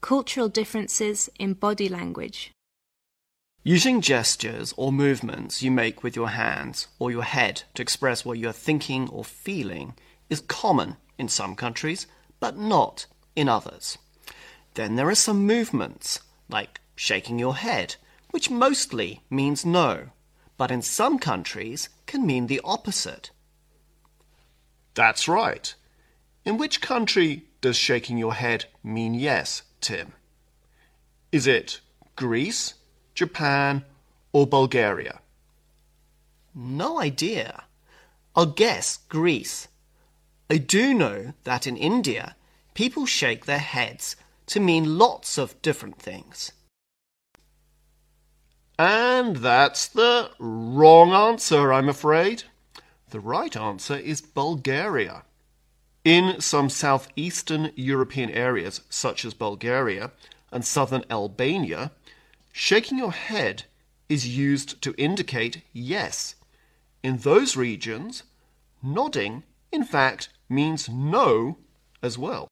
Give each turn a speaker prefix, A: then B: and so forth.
A: Cultural differences in body language.
B: Using gestures or movements you make with your hands or your head to express what you are thinking or feeling is common in some countries, but not in others. Then there are some movements, like shaking your head, which mostly means no, but in some countries can mean the opposite.
C: That's right. In which country does shaking your head mean yes, Tim? Is it Greece, Japan, or Bulgaria?
B: No idea. I'll guess Greece. I do know that in India, people shake their heads to mean lots of different things.
C: And that's the wrong answer, I'm afraid. The right answer is Bulgaria. In some southeastern European areas, such as Bulgaria and southern Albania, shaking your head is used to indicate yes. In those regions, nodding, in fact, means no as well.